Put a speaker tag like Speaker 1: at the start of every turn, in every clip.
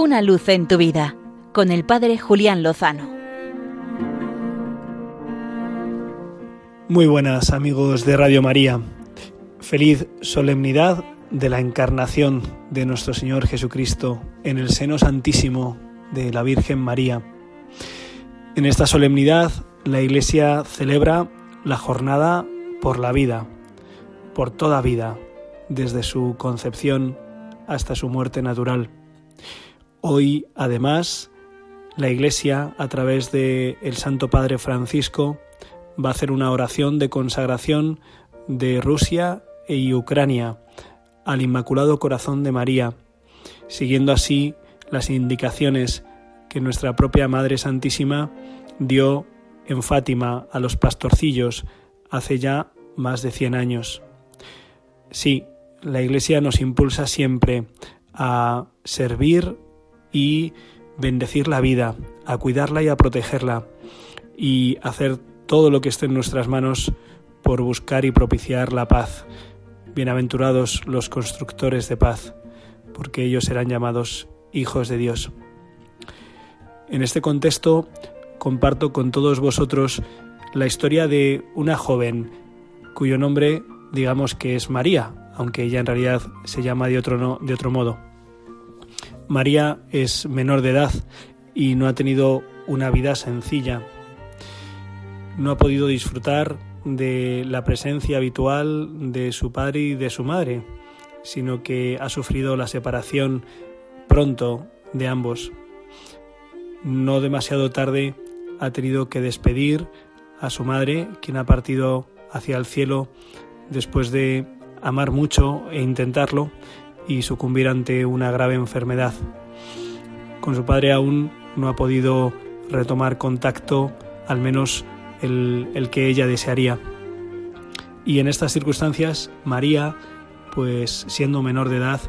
Speaker 1: Una luz en tu vida con el Padre Julián Lozano.
Speaker 2: Muy buenas amigos de Radio María. Feliz solemnidad de la encarnación de nuestro Señor Jesucristo en el seno santísimo de la Virgen María. En esta solemnidad la Iglesia celebra la jornada por la vida, por toda vida, desde su concepción hasta su muerte natural. Hoy, además, la Iglesia, a través de el Santo Padre Francisco, va a hacer una oración de consagración de Rusia y Ucrania al Inmaculado Corazón de María, siguiendo así las indicaciones que nuestra propia Madre Santísima dio en Fátima a los pastorcillos hace ya más de 100 años. Sí, la Iglesia nos impulsa siempre a servir y bendecir la vida, a cuidarla y a protegerla y hacer todo lo que esté en nuestras manos por buscar y propiciar la paz. Bienaventurados los constructores de paz, porque ellos serán llamados hijos de Dios. En este contexto comparto con todos vosotros la historia de una joven cuyo nombre digamos que es María, aunque ella en realidad se llama de otro, no, de otro modo. María es menor de edad y no ha tenido una vida sencilla. No ha podido disfrutar de la presencia habitual de su padre y de su madre, sino que ha sufrido la separación pronto de ambos. No demasiado tarde ha tenido que despedir a su madre, quien ha partido hacia el cielo después de amar mucho e intentarlo y sucumbir ante una grave enfermedad. Con su padre aún no ha podido retomar contacto, al menos el, el que ella desearía. Y en estas circunstancias, María, pues siendo menor de edad,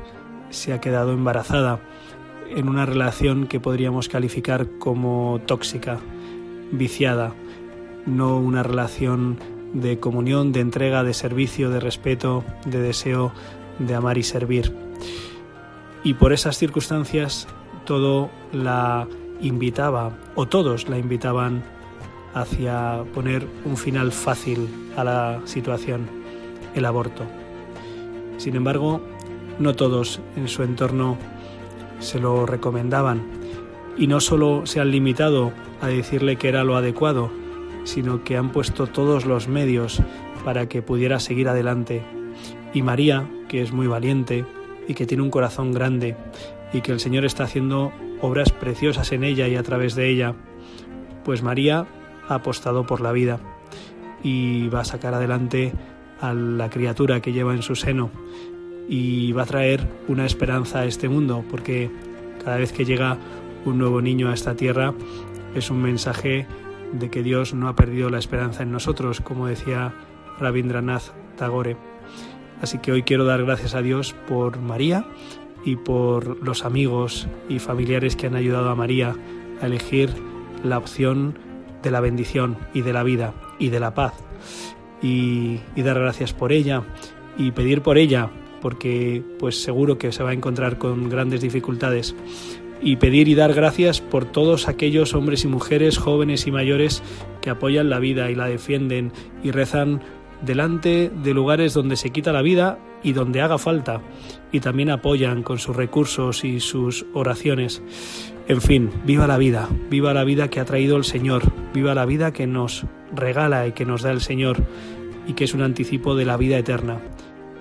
Speaker 2: se ha quedado embarazada en una relación que podríamos calificar como tóxica, viciada, no una relación de comunión, de entrega, de servicio, de respeto, de deseo de amar y servir. Y por esas circunstancias todo la invitaba, o todos la invitaban hacia poner un final fácil a la situación, el aborto. Sin embargo, no todos en su entorno se lo recomendaban y no solo se han limitado a decirle que era lo adecuado, sino que han puesto todos los medios para que pudiera seguir adelante. Y María, que es muy valiente y que tiene un corazón grande y que el Señor está haciendo obras preciosas en ella y a través de ella, pues María ha apostado por la vida y va a sacar adelante a la criatura que lleva en su seno y va a traer una esperanza a este mundo, porque cada vez que llega un nuevo niño a esta tierra es un mensaje de que Dios no ha perdido la esperanza en nosotros, como decía Rabindranath Tagore. Así que hoy quiero dar gracias a Dios por María y por los amigos y familiares que han ayudado a María a elegir la opción de la bendición y de la vida y de la paz. Y, y dar gracias por ella y pedir por ella, porque pues seguro que se va a encontrar con grandes dificultades y pedir y dar gracias por todos aquellos hombres y mujeres, jóvenes y mayores que apoyan la vida y la defienden y rezan delante de lugares donde se quita la vida y donde haga falta y también apoyan con sus recursos y sus oraciones. En fin, viva la vida, viva la vida que ha traído el Señor, viva la vida que nos regala y que nos da el Señor y que es un anticipo de la vida eterna.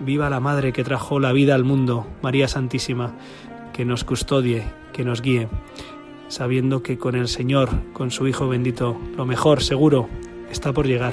Speaker 2: Viva la Madre que trajo la vida al mundo, María Santísima, que nos custodie, que nos guíe, sabiendo que con el Señor, con su Hijo bendito, lo mejor seguro está por llegar.